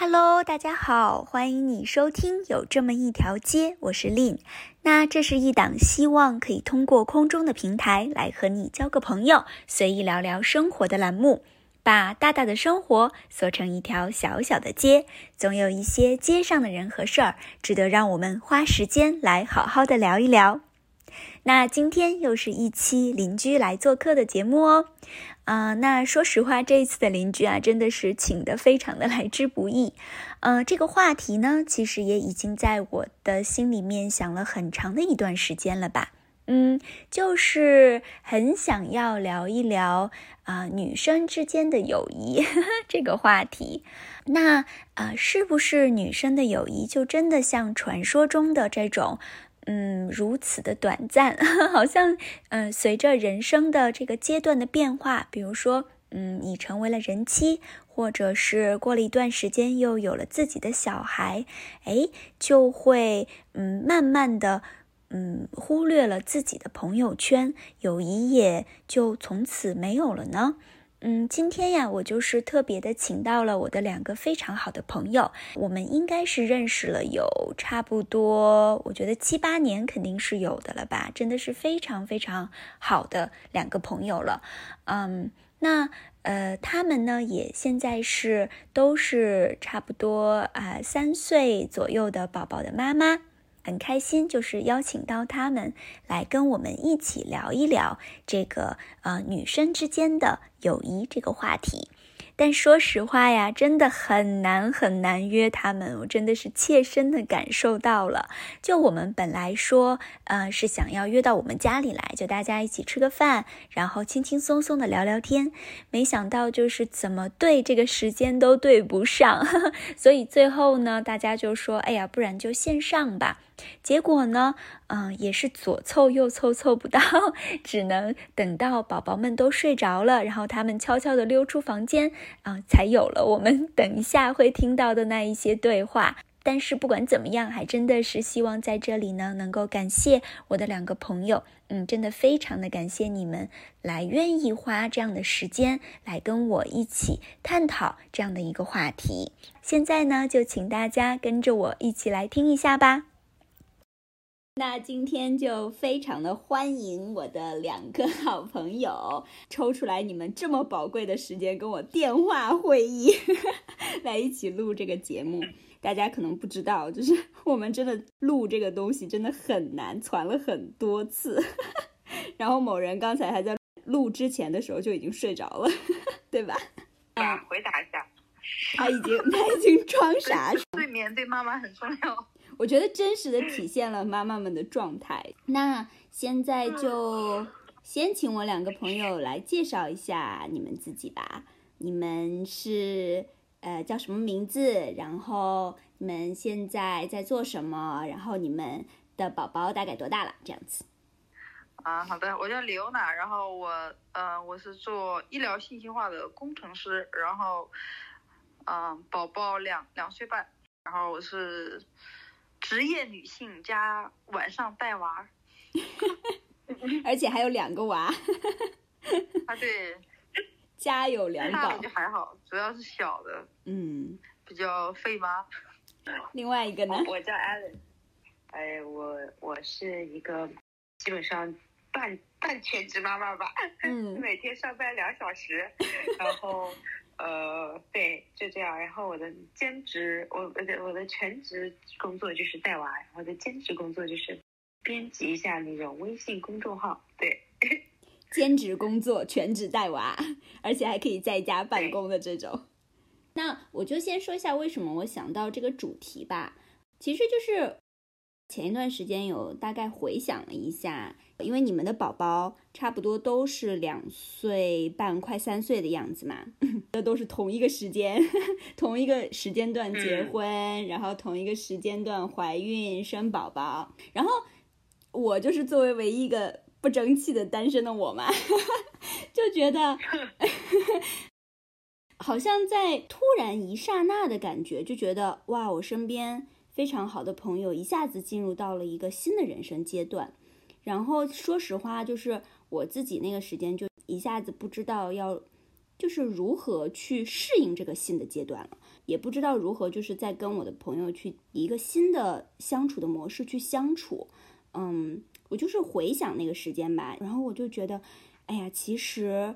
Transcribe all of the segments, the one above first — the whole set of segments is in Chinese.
Hello，大家好，欢迎你收听有这么一条街，我是 Lin。那这是一档希望可以通过空中的平台来和你交个朋友，随意聊聊生活的栏目。把大大的生活缩成一条小小的街，总有一些街上的人和事儿，值得让我们花时间来好好的聊一聊。那今天又是一期邻居来做客的节目哦。啊，那说实话，这一次的邻居啊，真的是请的非常的来之不易。呃，这个话题呢，其实也已经在我的心里面想了很长的一段时间了吧。嗯，就是很想要聊一聊啊，女生之间的友谊 这个话题。那啊，是不是女生的友谊就真的像传说中的这种？嗯，如此的短暂，好像嗯，随着人生的这个阶段的变化，比如说，嗯，你成为了人妻，或者是过了一段时间又有了自己的小孩，哎，就会嗯，慢慢的嗯，忽略了自己的朋友圈，友谊也就从此没有了呢。嗯，今天呀，我就是特别的请到了我的两个非常好的朋友，我们应该是认识了有差不多，我觉得七八年肯定是有的了吧，真的是非常非常好的两个朋友了。嗯，那呃，他们呢也现在是都是差不多啊三岁左右的宝宝的妈妈。很开心，就是邀请到他们来跟我们一起聊一聊这个呃女生之间的友谊这个话题。但说实话呀，真的很难很难约他们，我真的是切身的感受到了。就我们本来说，呃，是想要约到我们家里来，就大家一起吃个饭，然后轻轻松松的聊聊天。没想到就是怎么对这个时间都对不上，所以最后呢，大家就说，哎呀，不然就线上吧。结果呢，嗯，也是左凑右凑凑不到，只能等到宝宝们都睡着了，然后他们悄悄地溜出房间，啊，才有了我们等一下会听到的那一些对话。但是不管怎么样，还真的是希望在这里呢，能够感谢我的两个朋友，嗯，真的非常的感谢你们来愿意花这样的时间来跟我一起探讨这样的一个话题。现在呢，就请大家跟着我一起来听一下吧。那今天就非常的欢迎我的两个好朋友，抽出来你们这么宝贵的时间跟我电话会议，来一起录这个节目。大家可能不知道，就是 我们真的录这个东西真的很难，攒了很多次。然后某人刚才还在录之前的时候就已经睡着了，对吧？啊，回答一下，他已经他已经装傻。睡眠对妈妈很重要。我觉得真实的体现了妈妈们的状态。那现在就先请我两个朋友来介绍一下你们自己吧。你们是呃叫什么名字？然后你们现在在做什么？然后你们的宝宝大概多大了？这样子。啊，好的，我叫李欧娜，然后我呃我是做医疗信息化的工程师，然后嗯宝宝两两岁半，然后我是。职业女性加晚上带娃，而且还有两个娃。啊，对，家有两宝就还好，主要是小的，嗯，比较费妈。另外一个呢？我叫 Allen，哎，我我是一个基本上半半全职妈妈吧，嗯，每天上班两小时，然后。呃，对，就这样。然后我的兼职，我我的我的全职工作就是带娃，我的兼职工作就是编辑一下那种微信公众号。对，兼职工作，全职带娃，而且还可以在家办公的这种。那我就先说一下为什么我想到这个主题吧。其实就是前一段时间有大概回想了一下。因为你们的宝宝差不多都是两岁半，快三岁的样子嘛，这 都是同一个时间，同一个时间段结婚，然后同一个时间段怀孕生宝宝，然后我就是作为唯一一个不争气的单身的我嘛，就觉得好像在突然一刹那的感觉，就觉得哇，我身边非常好的朋友一下子进入到了一个新的人生阶段。然后说实话，就是我自己那个时间就一下子不知道要，就是如何去适应这个新的阶段了。也不知道如何就是在跟我的朋友去一个新的相处的模式去相处。嗯，我就是回想那个时间吧，然后我就觉得，哎呀，其实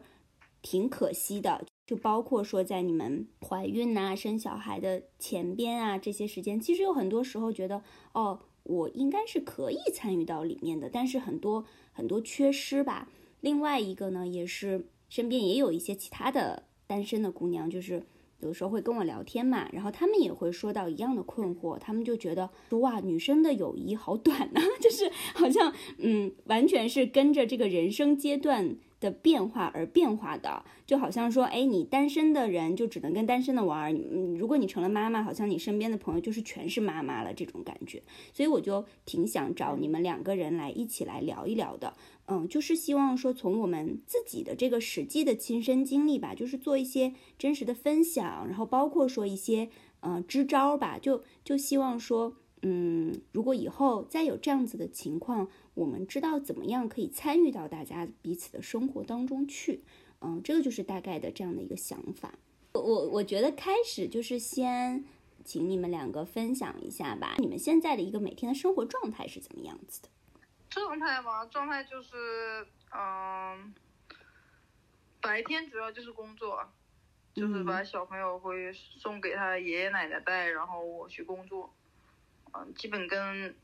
挺可惜的。就包括说在你们怀孕呐、生小孩的前边啊这些时间，其实有很多时候觉得，哦，我应该是可以参与到里面的，但是很多很多缺失吧。另外一个呢，也是身边也有一些其他的单身的姑娘，就是有的时候会跟我聊天嘛，然后他们也会说到一样的困惑，他们就觉得说哇，女生的友谊好短呐，就是好像嗯，完全是跟着这个人生阶段。的变化而变化的，就好像说，哎，你单身的人就只能跟单身的玩如果你成了妈妈，好像你身边的朋友就是全是妈妈了这种感觉。所以我就挺想找你们两个人来一起来聊一聊的，嗯，就是希望说从我们自己的这个实际的亲身经历吧，就是做一些真实的分享，然后包括说一些呃支招吧，就就希望说。嗯，如果以后再有这样子的情况，我们知道怎么样可以参与到大家彼此的生活当中去。嗯，这个就是大概的这样的一个想法。我我觉得开始就是先请你们两个分享一下吧，你们现在的一个每天的生活状态是怎么样子的？状态嘛，状态就是嗯，白天主要就是工作，就是把小朋友会送给他爷爷奶奶带，然后我去工作。嗯，基本跟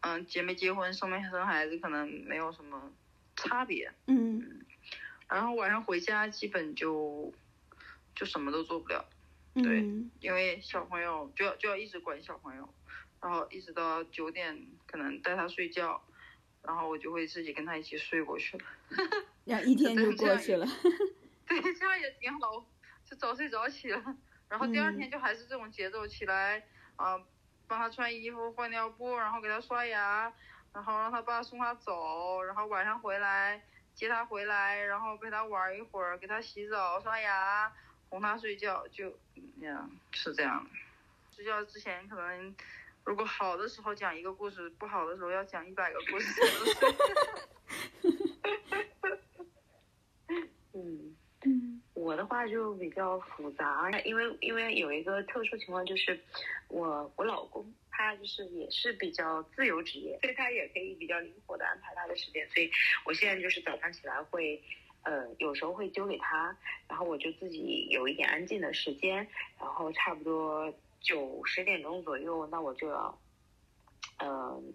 嗯结没结婚、生没生孩子可能没有什么差别。嗯，然后晚上回家基本就就什么都做不了。对，因为小朋友就要就要一直管小朋友，然后一直到九点可能带他睡觉，然后我就会自己跟他一起睡过去了。然后一天就过去了。对，这样也挺好，就早睡早起了。然后第二天就还是这种节奏，起来啊。帮他穿衣服、换尿布，然后给他刷牙，然后让他爸送他走，然后晚上回来接他回来，然后陪他玩一会儿，给他洗澡、刷牙，哄他睡觉，就那样是这样。睡觉之前可能，如果好的时候讲一个故事，不好的时候要讲一百个故事。嗯嗯。我的话就比较复杂，因为因为有一个特殊情况，就是我我老公他就是也是比较自由职业，所以他也可以比较灵活的安排他的时间。所以我现在就是早上起来会，呃，有时候会丢给他，然后我就自己有一点安静的时间，然后差不多九十点钟左右，那我就要，嗯，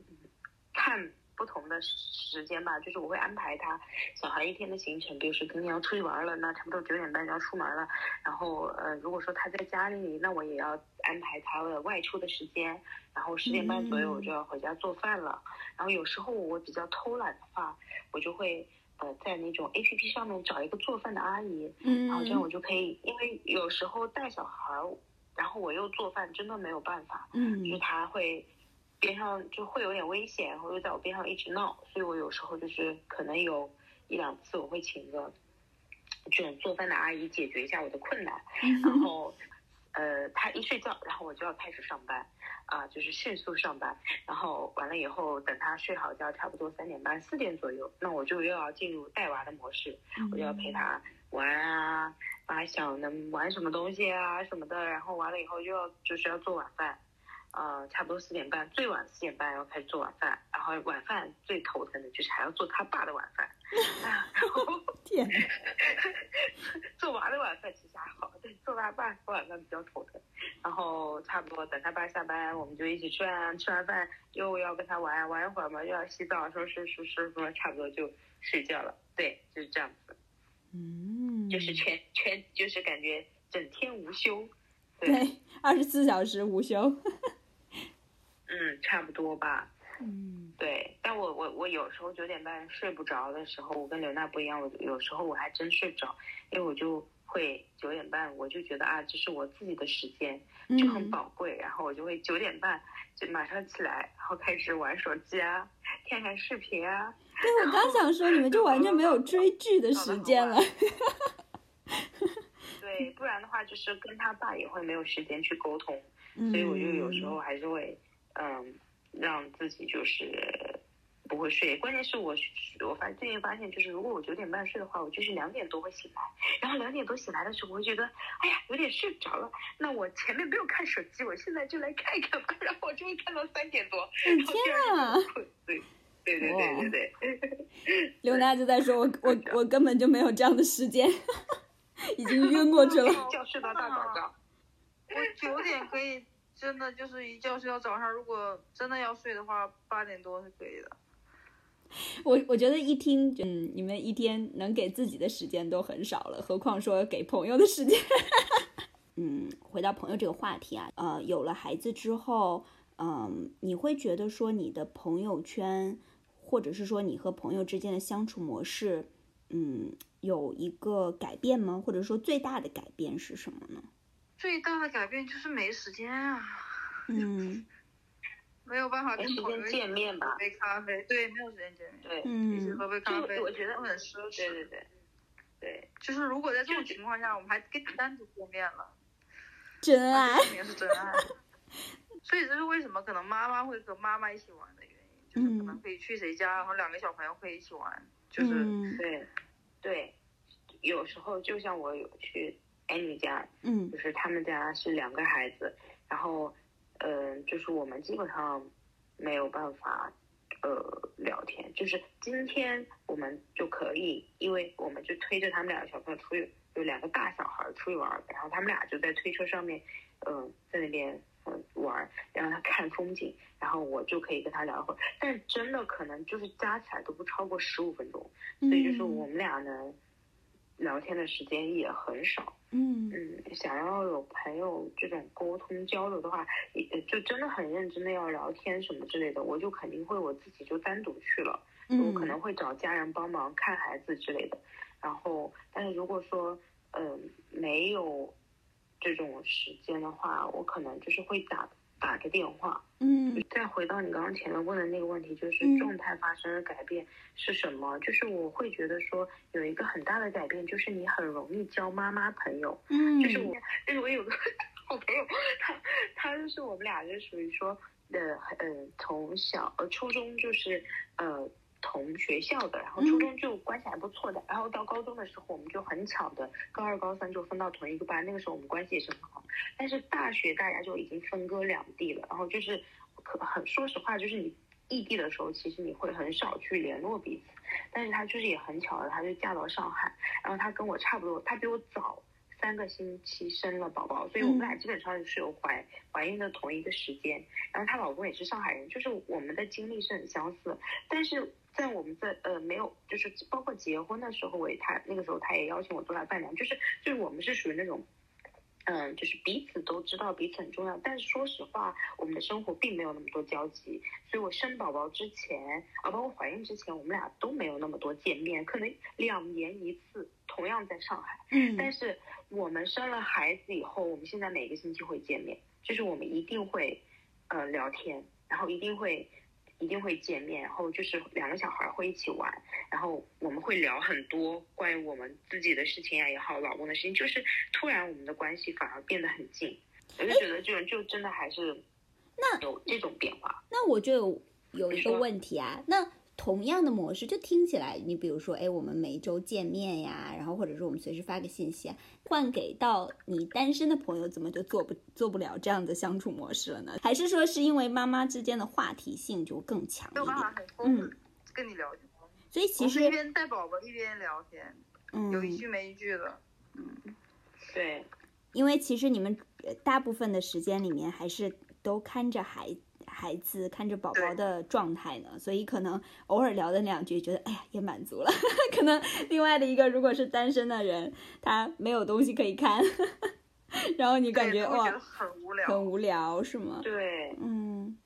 看。不同的时间吧，就是我会安排他小孩一天的行程，比如说今天要出去玩了，那差不多九点半就要出门了。然后呃，如果说他在家里，那我也要安排他的外出的时间。然后十点半左右我就要回家做饭了。然后有时候我比较偷懒的话，我就会呃在那种 A P P 上面找一个做饭的阿姨，嗯然后这样我就可以，因为有时候带小孩，然后我又做饭，真的没有办法，嗯就是他会。边上就会有点危险，然后又在我边上一直闹，所以我有时候就是可能有一两次我会请个这种做饭的阿姨解决一下我的困难，然后呃他一睡觉，然后我就要开始上班啊，就是迅速上班，然后完了以后等他睡好觉，差不多三点半四点左右，那我就又要进入带娃的模式，我就要陪她玩啊，啊想能玩什么东西啊什么的，然后完了以后又要就是要做晚饭。呃，差不多四点半，最晚四点半要开始做晚饭，然后晚饭最头疼的就是还要做他爸的晚饭，然后 天，做娃的晚饭其实还好，但做他爸晚饭比较头疼。然后差不多等他爸下班，我们就一起吃完吃完饭又要跟他玩玩一会儿嘛，又要洗澡收拾收拾，什么差不多就睡觉了。对，就是这样子。嗯，就是全全就是感觉整天无休。对，二十四小时无休。嗯，差不多吧。嗯，对，但我我我有时候九点半睡不着的时候，我跟刘娜不一样，我有时候我还真睡不着，因为我就会九点半，我就觉得啊，这是我自己的时间，就很宝贵，然后我就会九点半就马上起来，然后开始玩手机啊，看看视频啊。对，我刚想说，你们就完全没有追剧的时间了。对，不然的话就是跟他爸也会没有时间去沟通，所以我就有时候还是会。嗯，让自己就是不会睡。关键是我我发最近发现，就是如果我九点半睡的话，我就是两点多会醒来。然后两点多醒来的时候，我会觉得，哎呀，有点睡不着了。那我前面没有看手机，我现在就来看一看吧。然后我就会看到三点多，然后第二天困。对对对对对 对。刘娜就在说我 我我根本就没有这样的时间，已经晕过去了。一觉睡到大早上。我九点可以，真的就是一觉睡到早上。如果真的要睡的话，八点多是可以的。我我觉得一听，嗯，你们一天能给自己的时间都很少了，何况说给朋友的时间。嗯，回到朋友这个话题啊，呃，有了孩子之后，嗯，你会觉得说你的朋友圈，或者是说你和朋友之间的相处模式，嗯，有一个改变吗？或者说最大的改变是什么呢？最大的改变就是没时间啊，嗯 没有办法没时间跟朋友见面吧喝杯咖啡。对，没有时间见面，对一起嗯喝杯咖啡，我觉得都很奢侈。对对对对，就是如果在这种情况下，我们还跟你单独见面了，真爱肯定是真爱。所以这是为什么可能妈妈会和妈妈一起玩的原因，就是可能可以去谁家，然后两个小朋友可以一起玩，就是、嗯。对，对，有时候就像我有去安妮家，嗯。就是他们家是两个孩子，然后，嗯、就是我们基本上没有办法，呃，聊天。就是今天我们就可以，因为我们就推着他们两个小朋友出去，有两个大小孩出去玩，然后他们俩就在推车上面，嗯、在那边嗯、玩然后他看风景，然后我就可以跟他聊一会儿。但是真的可能就是加起来都不超过十五分钟，所以就是我们俩呢。聊天的时间也很少，嗯嗯，想要有朋友这种沟通交流的话，也就真的很认真的要聊天什么之类的，我就肯定会我自己就单独去了，嗯，我可能会找家人帮忙看孩子之类的。然后，但是如果说嗯、没有这种时间的话，我可能就是会打打个电话。嗯再回到你刚刚前面问的那个问题，就是嗯状态发生的改变是什么？就是我会觉得说有一个很大的改变，就是你很容易交妈妈朋友。嗯，就是我，就是我有个 好朋友，他他就是我们俩就属于说，呃呃，从小呃初中就是呃同学校的，然后初中就关系还不错的，然后到高中的时候我们就很巧的高二高三就分到同一个班，那个时候我们关系也是很好，但是大学大家就已经分割两地了，然后就是可很说实话，就是你异地的时候，其实你会很少去联络彼此，但是她就是也很巧的，她就嫁到上海，然后她跟我差不多，她比我早。三个星期生了宝宝，所以我们俩基本上是有怀怀孕的同一个时间。然后她老公也是上海人，就是我们的经历是很相似。但是在我们在呃没有，就是包括结婚的时候，我也他那个时候他也邀请我做他伴娘，就是就是我们是属于那种。嗯，就是彼此都知道彼此很重要，但是说实话，我们的生活并没有那么多交集。所以我生宝宝之前，啊，包括怀孕之前，我们俩都没有那么多见面，可能两年一次，同样在上海。嗯但是我们生了孩子以后，我们现在每个星期会见面，就是我们一定会，呃，聊天，然后一定会，一定会见面，然后就是两个小孩会一起玩，然后我们会聊很多关于我们自己的事情啊也好，老公的事情，就是突然我们的关系反而变得很近，我就觉得这种就真的还是，那有这种变化。那我就有有一个问题啊，那同样的模式，就听起来，你比如说，哎，我们每周见面呀，然后或者说我们随时发个信息啊，换给到你单身的朋友，怎么就做不做不了这样的相处模式了呢？还是说是因为妈妈之间的话题性就更强没有一点？办法很丰富嗯跟你聊天。所以其实一，边带宝宝一边聊天，嗯，有一句没一句的。嗯对，因为其实你们呃大部分的时间里面还是都看着孩孩子、看着宝宝的状态呢，所以可能偶尔聊的两句，觉得哎呀也满足了。可能另外的一个，如果是单身的人，他没有东西可以看，然后你感觉哇很无聊。很无聊，是吗？对，嗯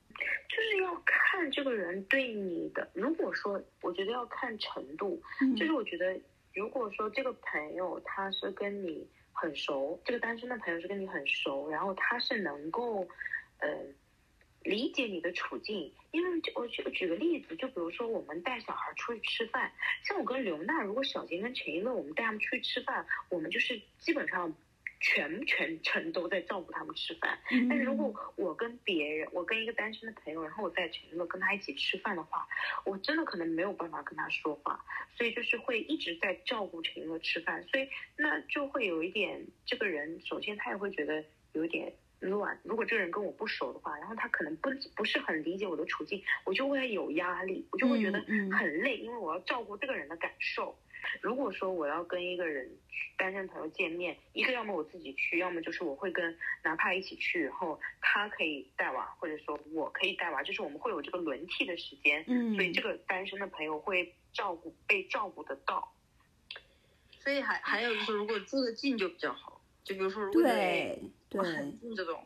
就是要看这个人对你的。如果说，我觉得要看程度，嗯就是我觉得，如果说这个朋友他是跟你很熟，这个单身的朋友是跟你很熟，然后他是能够，呃，理解你的处境。因为就我举举个例子，就比如说我们带小孩出去吃饭，像我跟刘娜，如果小杰跟陈一乐，我们带他们出去吃饭，我们就是基本上。全全程都在照顾他们吃饭。嗯但是如果我跟别人，我跟一个单身的朋友，然后我在全乐跟他一起吃饭的话，我真的可能没有办法跟他说话，所以就是会一直在照顾陈一乐吃饭，所以那就会有一点，这个人首先他也会觉得有点乱。如果这个人跟我不熟的话，然后他可能不不是很理解我的处境，我就会有压力，我就会觉得很累，因为我要照顾这个人的感受。如果说我要跟一个人单身朋友见面，一个要么我自己去，要么就是我会跟哪怕一起去，然后他可以带娃，或者说我可以带娃，就是我们会有这个轮替的时间，嗯，所以这个单身的朋友会照顾被照顾得到。所以还还有就是，如果住得近就比较好。就比如说，如果对对，很近这种，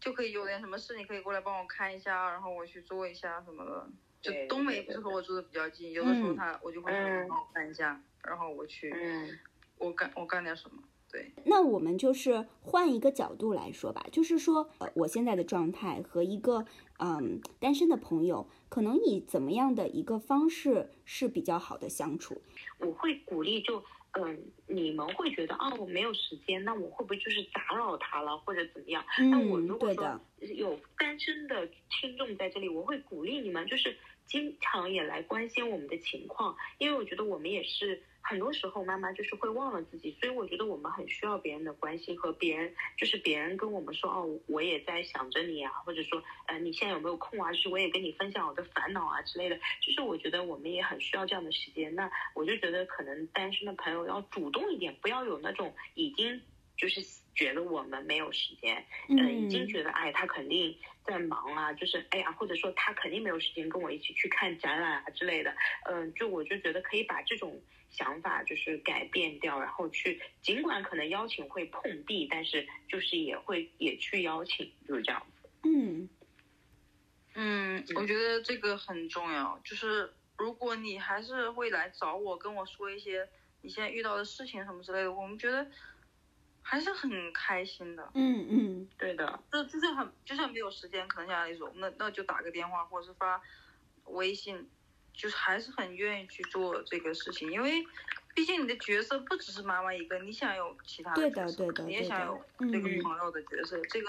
就可以有点什么事，你可以过来帮我看一下，然后我去做一下什么的。就对冬梅不是和我住的比较近，有的时候嗯他我就会帮我看一下，然后我去嗯我干我干点什么。对，那我们就是换一个角度来说吧，就是说，呃，我现在的状态和一个嗯单身的朋友，可能以怎么样的一个方式是比较好的相处？我会鼓励就，嗯，你们会觉得啊，我没有时间，那我会不会就是打扰他了，或者怎么样？那我嗯，如果说，有单身的听众在这里，我会鼓励你们，就是经常也来关心我们的情况，因为我觉得我们也是很多时候妈妈就是会忘了自己，所以我觉得我们很需要别人的关心和别人，就是别人跟我们说哦，我也在想着你啊，或者说呃你现在有没有空啊？就是我也跟你分享我的烦恼啊之类的，就是我觉得我们也很需要这样的时间。那我就觉得可能单身的朋友要主动一点，不要有那种已经。就是觉得我们没有时间，呃，已经嗯觉得哎，他肯定在忙啊，就是哎呀，或者说他肯定没有时间跟我一起去看展览啊之类的，嗯、就我就觉得可以把这种想法就是改变掉，然后去，尽管可能邀请会碰壁，但是就是也会也去邀请，就是这样子。嗯嗯，我觉得这个很重要。就是如果你还是会来找我，跟我说一些你现在遇到的事情什么之类的，我们觉得还是很开心的。嗯嗯对的，就就是很就算没有时间，可能像阿丽说，那那就打个电话或者是发微信，就是还是很愿意去做这个事情，因为毕竟你的角色不只是妈妈一个，你想有其他的角色，的对的你也想有这个嗯朋友的角色，这个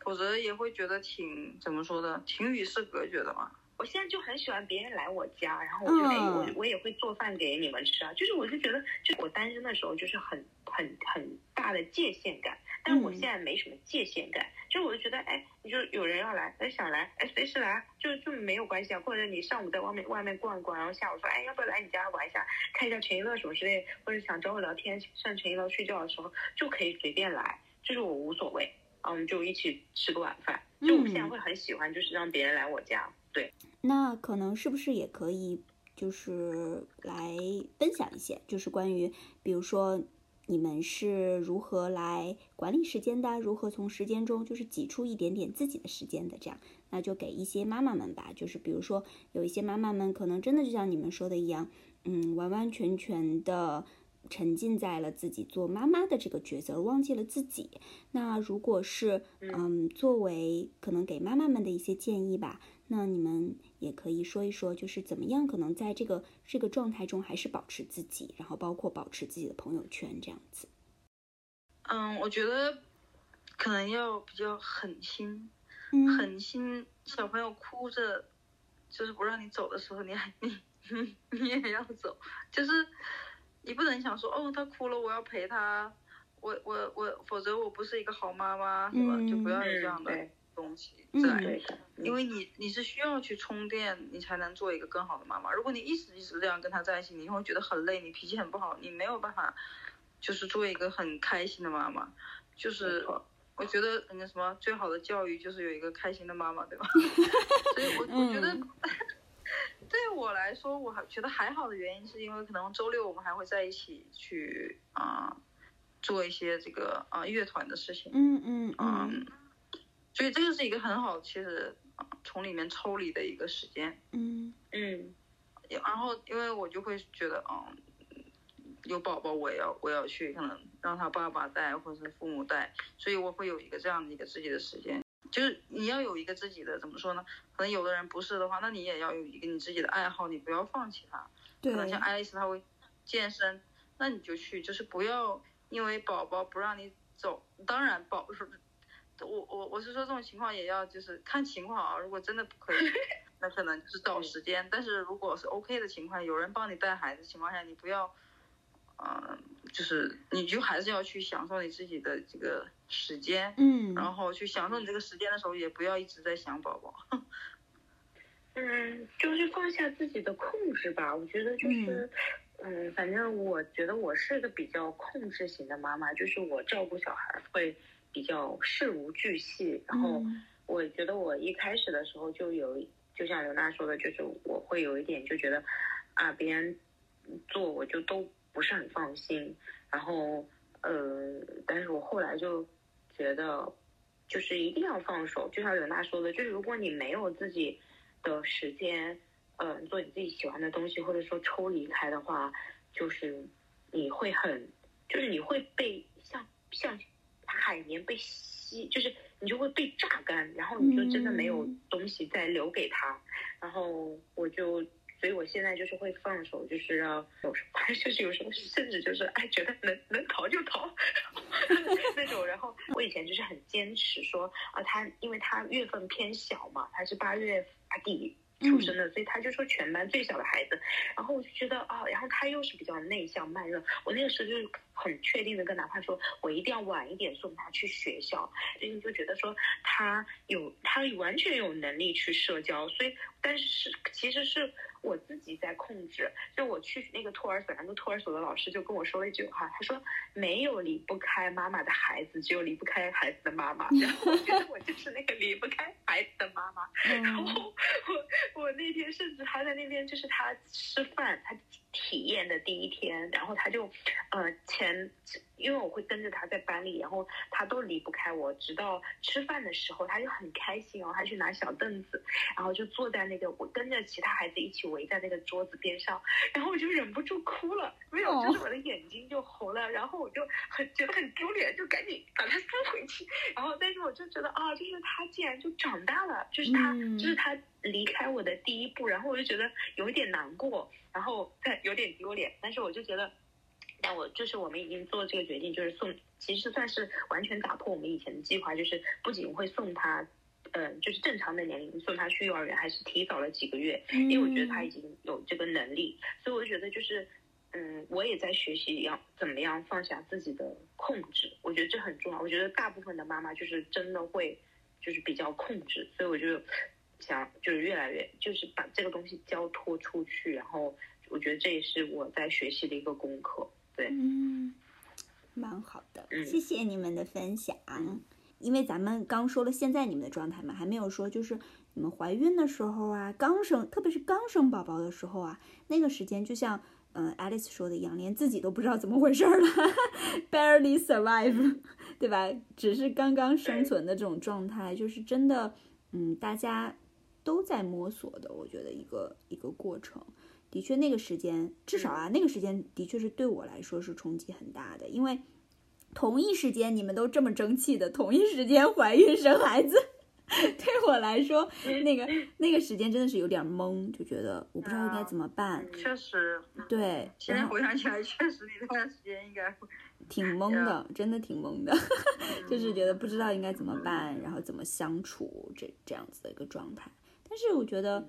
否则也会觉得挺怎么说的，挺与世隔绝的嘛。我现在就很喜欢别人来我家，然后我就、哎，嗯我我也会做饭给你们吃啊。就是我就觉得，就我单身的时候，就是很很很大的界限感，但我嗯现在没什么界限感，就我就觉得，哎，你就有人要来，哎想来，哎随时来啊，就就没有关系啊。或者你上午在外面外面逛一逛，然后下午说，哎要不要来你家玩一下，看一下陈一乐什么之类，或者想找我聊天，上陈一乐睡觉的时候就可以随便来，就是我无所谓，嗯，就一起吃个晚饭。就我现在嗯会很喜欢，就是让别人来我家，对。那可能是不是也可以，就是来分享一些，就是关于，比如说你们是如何来管理时间的，如何从时间中就是挤出一点点自己的时间的，这样，那就给一些妈妈们吧，就是比如说有一些妈妈们可能真的就像你们说的一样，嗯，完完全全的。沉浸在了自己做妈妈的这个角色，而忘记了自己。那如果是嗯，作为可能给妈妈们的一些建议吧，那你们也可以说一说，就是怎么样可能在这个这个状态中还是保持自己，然后包括保持自己的朋友圈这样子。嗯，我觉得可能要比较狠心，嗯，狠心。小朋友哭着，就是不让你走的时候，你还 你你你也要走，就是你不能想说哦，他哭了，我要陪他，我我我，否则我不是一个好妈妈，是吧？就不要有这样的对东西嗯在。因为你你是需要去充电，你才能做一个更好的妈妈。如果你一直一直这样跟他在一起，你会觉得很累，你脾气很不好，你没有办法，就是做一个很开心的妈妈。就是我觉得那什么最好的教育就是有一个开心的妈妈，对吧？所以我我觉得嗯 对我来说，我还觉得还好的原因是因为可能周六我们还会在一起去啊、做一些这个啊、乐团的事情。嗯嗯嗯嗯，所以这个是一个很好，其实啊从里面抽离的一个时间。嗯嗯然后因为我就会觉得，嗯，有宝宝我也要我也要去，可能让他爸爸带或者是父母带，所以我会有一个这样的一个自己的时间。就是你要有一个自己的怎么说呢？可能有的人不是的话，那你也要有一个你自己的爱好，你不要放弃它。可能像爱丽丝她会健身，那你就去，就是不要因为宝宝不让你走。当然保，我我我是说这种情况也要就是看情况啊。如果真的不可以，那可能就是找时间。但是如果是 OK 的情况，有人帮你带孩子情况下，你不要，嗯，就是你就还是要去享受你自己的这个时间，嗯，然后去享受你这个时间的时候，也不要一直在想宝宝。嗯，就是放下自己的控制吧。我觉得就是，嗯，反正我觉得我是个比较控制型的妈妈，就是我照顾小孩会比较事无巨细。然后我觉得我一开始的时候就有，就像刘娜说的，就是我会有一点就觉得，啊，别人做我就都不是很放心。然后，呃，但是我后来就觉得，就是一定要放手。就像刘娜说的，就是如果你没有自己。的时间，嗯，做你自己喜欢的东西，或者说抽离开的话，就是你会很，就是你会被像像海绵被吸，就是你就会被榨干，然后你就真的没有东西再留给他。然后我就，所以我现在就是会放手，就是要有时候 就是有时候甚至就是哎，觉得能能逃就逃 那种。然后我以前就是很坚持说啊，他因为他月份偏小嘛，他是八月。他弟出生的，所以他就说全班最小的孩子，然后我就觉得啊，然后他又是比较内向慢热，我那个时候就是很确定的跟哪怕说，我一定要晚一点送他去学校，因为就觉得说他有他完全有能力去社交，所以但是是其实是。我自己在控制，就我去那个托儿所，然后托儿所的老师就跟我说了一句话，他说没有离不开妈妈的孩子，只有离不开孩子的妈妈。然后我觉得我就是那个离不开孩子的妈妈。然后我我那天甚至还在那边，就是他吃饭，他体验的第一天，然后他就呃前。因为我会跟着他在班里，然后他都离不开我，直到吃饭的时候，他就很开心然后，他去拿小凳子，然后就坐在那个我跟着其他孩子一起围在那个桌子边上，然后我就忍不住哭了，没有，就是我的眼睛就红了，然后我就很觉得很丢脸，就赶紧把他塞回去，然后但是我就觉得啊，就是他竟然就长大了，就是他，就是他离开我的第一步，然后我就觉得有一点难过，然后再有点丢脸，但是我就觉得。但我就是我们已经做这个决定，就是送，其实算是完全打破我们以前的计划，就是不仅会送他，嗯，就是正常的年龄送他去幼儿园，还是提早了几个月，因为我觉得他已经有这个能力，所以我觉得就是，嗯，我也在学习要怎么样放下自己的控制，我觉得这很重要。我觉得大部分的妈妈就是真的会，就是比较控制，所以我就想就是越来越就是把这个东西交托出去，然后我觉得这也是我在学习的一个功课。对，嗯，蛮好的，谢谢你们的分享。因为咱们刚说了现在你们的状态嘛，还没有说就是你们怀孕的时候啊，刚生，特别是刚生宝宝的时候啊，那个时间就像嗯 Alice 说的一样，连自己都不知道怎么回事了，barely survive，对吧？只是刚刚生存的这种状态，就是真的，嗯，大家都在摸索的，我觉得一个一个过程。的确，那个时间至少啊，那个时间的确是对我来说是冲击很大的，因为同一时间你们都这么争气的，同一时间怀孕生孩子，对我来说，那个那个时间真的是有点懵，就觉得我不知道应该怎么办。确实，对，现在回想起来，确实那段时间应该挺懵的，真的挺懵的，就是觉得不知道应该怎么办，然后怎么相处这这样子的一个状态。但是我觉得，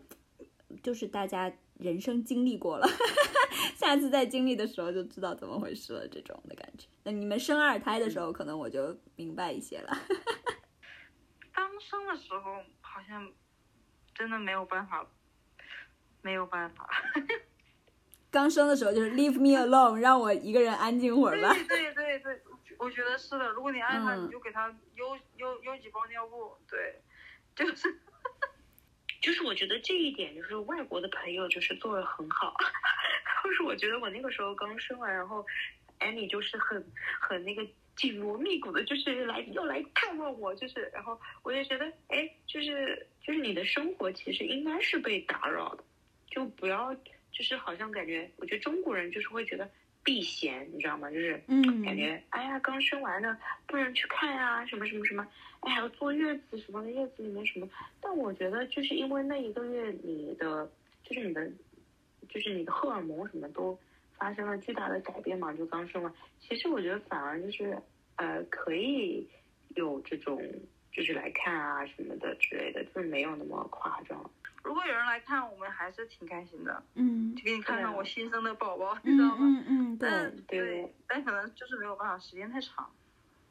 就是大家。人生经历过了，下次再经历的时候就知道怎么回事了。这种的感觉，那你们生二胎的时候，可能我就明白一些了。刚生的时候好像真的没有办法，没有办法。刚生的时候就是 leave me alone，让我一个人安静会儿吧。对对对对，我觉得是的。如果你爱他，你就给他邮邮邮几包尿布。对，就是。就是我觉得这一点，就是外国的朋友就是做的很好。就是我觉得我那个时候刚生完，然后艾米就是很很那个紧锣密鼓的，就是来要来探望我，就是然后我就觉得，哎，就是就是你的生活其实应该是被打扰的，就不要就是好像感觉，我觉得中国人就是会觉得。避嫌，你知道吗？就是，嗯，感觉，哎呀，刚生完的，不能去看呀，什么什么什么，哎，还要坐月子什么的，月子里面什么。但我觉得，就是因为那一个月，你的，就是你的，就是你的荷尔蒙什么都发生了巨大的改变嘛，就刚生完。其实我觉得反而就是呃，可以有这种就是来看啊什么的之类的，就是没有那么夸张。如果有人来看，我们还是挺开心的，嗯。就给你看看我新生的宝宝，你嗯知道吗？嗯嗯，对但对对，但可能就是没有办法，时间太长。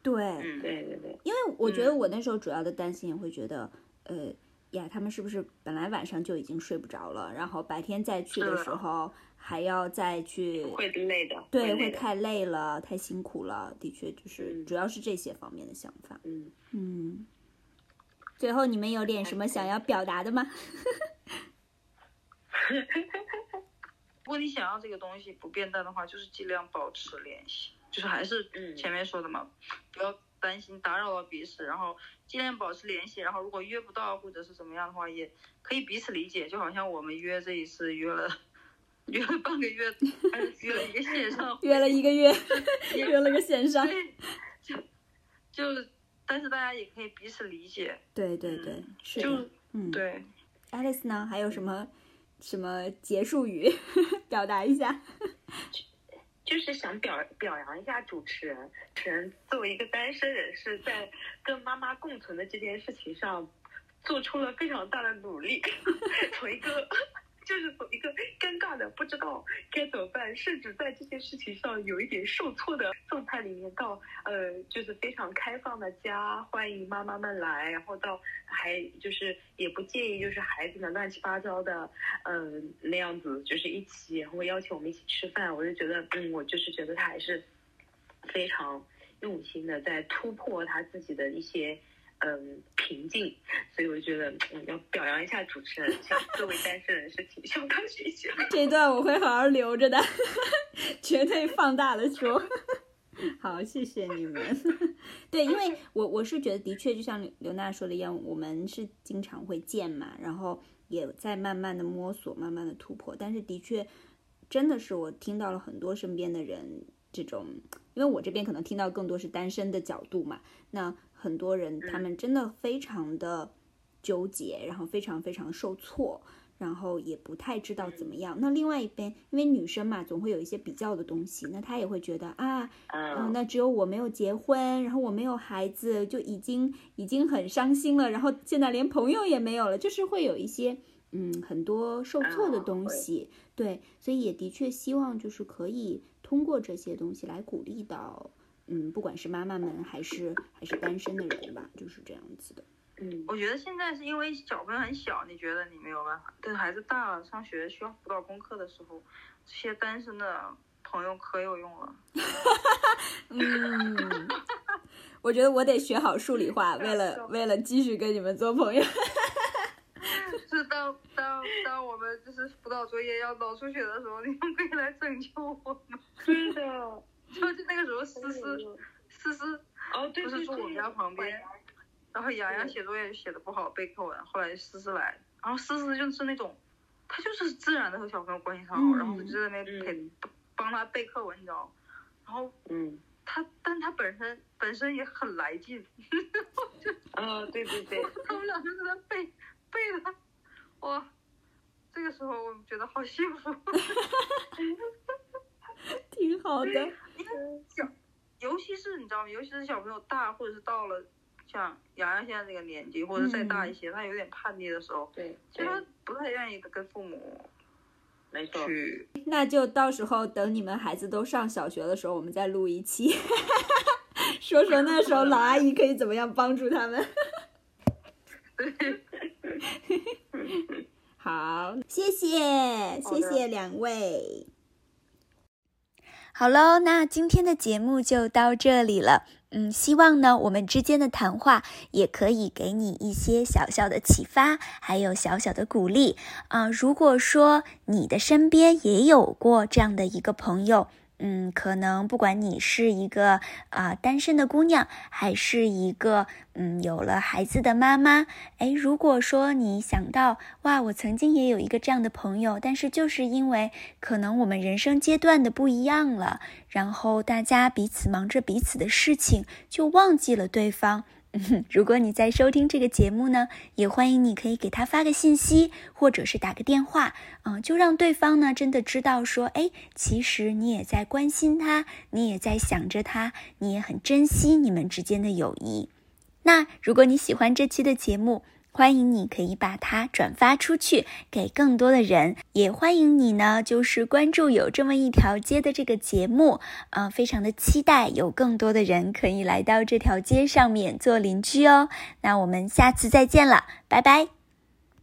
对，嗯，对对对，因为我觉得我那时候主要的担心也会觉得，呃呀，他们是不是本来晚上就已经睡不着了，然后白天再去的时候还要再去，会累的，对，会太累了，太辛苦了，的确就是嗯。主要是这些方面的想法。嗯，嗯，最后你们有点什么想要表达的吗？如果你想要这个东西不变淡的话，就是尽量保持联系，就是还是嗯前面说的嘛，不要担心打扰到彼此，然后尽量保持联系，然后如果约不到或者是怎么样的话，也可以彼此理解，就好像我们约这一次约了。约了半个月，还是约了一个线上，约了一个月，约了个线上。对，就就，但是大家也可以彼此理解，对对对，是。嗯，对，，Alice 呢，还有什么什么结束语 表达一下？就是想表表扬一下主持人，主持人作为一个单身人士，在跟妈妈共存的这件事情上，做出了非常大的努力，从一个。就是从一个尴尬的不知道该怎么办，甚至在这件事情上有一点受挫的状态里面，到呃就是非常开放的家，欢迎妈妈们来，然后到还就是也不介意就是孩子们乱七八糟的，嗯、那样子就是一起，然后邀请我们一起吃饭，我就觉得嗯，我就是觉得他还是非常用心的在突破他自己的一些。嗯，平静，所以我觉得，嗯，要表扬一下主持人，向各位单身人士请向他学习。这段我会好好留着的，绝对放大了说。好，谢谢你们。对，因为我我是觉得，的确就像刘刘娜说的一样，我们是经常会见嘛，然后也在慢慢的摸索，慢慢的突破。但是的确，真的是我听到了很多身边的人这种，因为我这边可能听到更多是单身的角度嘛，那很多人他们真的非常的纠结，然后非常非常受挫。然后也不太知道怎么样。那另外一边，因为女生嘛，总会有一些比较的东西，那她也会觉得啊，嗯、嗯，那只有我没有结婚，然后我没有孩子，就已经已经很伤心了，然后现在连朋友也没有了，就是会有一些嗯很多受挫的东西。对，所以也的确希望就是可以通过这些东西来鼓励到嗯，不管是妈妈们还是还是单身的人吧，就是这样子的。嗯，我觉得现在是因为小朋友很小，你觉得你没有办法，等孩子大了，上学需要辅导功课的时候，这些单身的朋友可有用了。嗯，我觉得我得学好数理化，为了为了继续跟你们做朋友。是当当当我们就是辅导作业要脑出血的时候，你们可以来拯救我们。是的，就是那个时候，思思思思哦，对不对对，是住我们家旁边，然后洋洋写作业写的不好，背课文，后来思思来，然后思思就是那种，他就是自然的和小朋友关系很好，嗯然后就在那边陪、嗯。帮他背课文，你知道？然后嗯，他，但他本身本身也很来劲，啊，对对对，他们俩就在那背背的，哇，这个时候我觉得好幸福，挺好的。小，尤其是你知道吗？尤其是小朋友大，或者是到了像洋洋现在这个年纪，或者再大一些，他有点叛逆的时候，对其实他，不太愿意跟父母没错，那就到时候等你们孩子都上小学的时候，我们再录一期，说说那时候老阿姨可以怎么样帮助他们。好，谢谢，谢谢两位。好喽，那今天的节目就到这里了。嗯，希望呢我们之间的谈话也可以给你一些小小的启发，还有小小的鼓励啊、如果说你的身边也有过这样的一个朋友，嗯，可能不管你是一个啊、单身的姑娘，还是一个嗯有了孩子的妈妈，哎，如果说你想到哇，我曾经也有一个这样的朋友，但是就是因为可能我们人生阶段的不一样了，然后大家彼此忙着彼此的事情，就忘记了对方。如果你在收听这个节目呢，也欢迎你可以给他发个信息，或者是打个电话，嗯，就让对方呢真的知道说，哎，其实你也在关心他，你也在想着他，你也很珍惜你们之间的友谊。那如果你喜欢这期的节目，欢迎你可以把它转发出去，给更多的人。也欢迎你呢，就是关注有这么一条街的这个节目，呃，非常的期待有更多的人可以来到这条街上面做邻居哦。那我们下次再见了，拜拜。